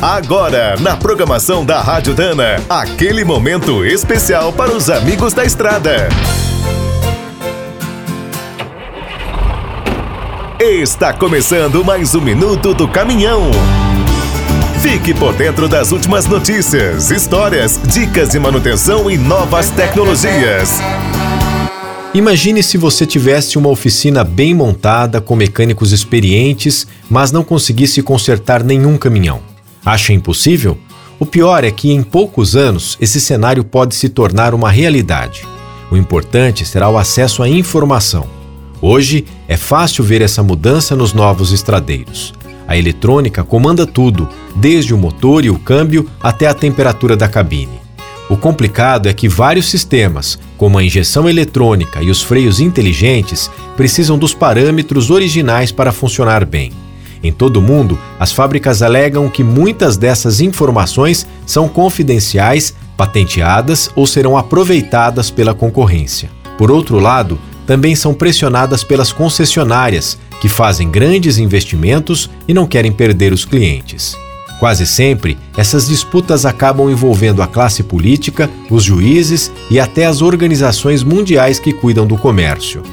Agora, na programação da Rádio Dana, aquele momento especial para os amigos da estrada. Está começando mais um minuto do caminhão. Fique por dentro das últimas notícias, histórias, dicas de manutenção e novas tecnologias. Imagine se você tivesse uma oficina bem montada com mecânicos experientes, mas não conseguisse consertar nenhum caminhão. Acha impossível? O pior é que em poucos anos esse cenário pode se tornar uma realidade. O importante será o acesso à informação. Hoje é fácil ver essa mudança nos novos estradeiros. A eletrônica comanda tudo, desde o motor e o câmbio até a temperatura da cabine. O complicado é que vários sistemas, como a injeção eletrônica e os freios inteligentes, precisam dos parâmetros originais para funcionar bem. Em todo o mundo, as fábricas alegam que muitas dessas informações são confidenciais, patenteadas ou serão aproveitadas pela concorrência. Por outro lado, também são pressionadas pelas concessionárias, que fazem grandes investimentos e não querem perder os clientes. Quase sempre, essas disputas acabam envolvendo a classe política, os juízes e até as organizações mundiais que cuidam do comércio.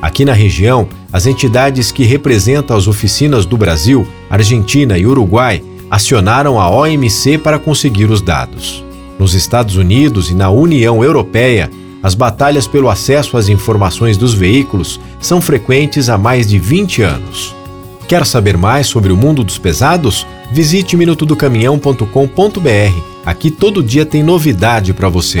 Aqui na região, as entidades que representam as oficinas do Brasil, Argentina e Uruguai acionaram a OMC para conseguir os dados. Nos Estados Unidos e na União Europeia, as batalhas pelo acesso às informações dos veículos são frequentes há mais de 20 anos. Quer saber mais sobre o mundo dos pesados? Visite minutodocaminhão.com.br. Aqui todo dia tem novidade para você.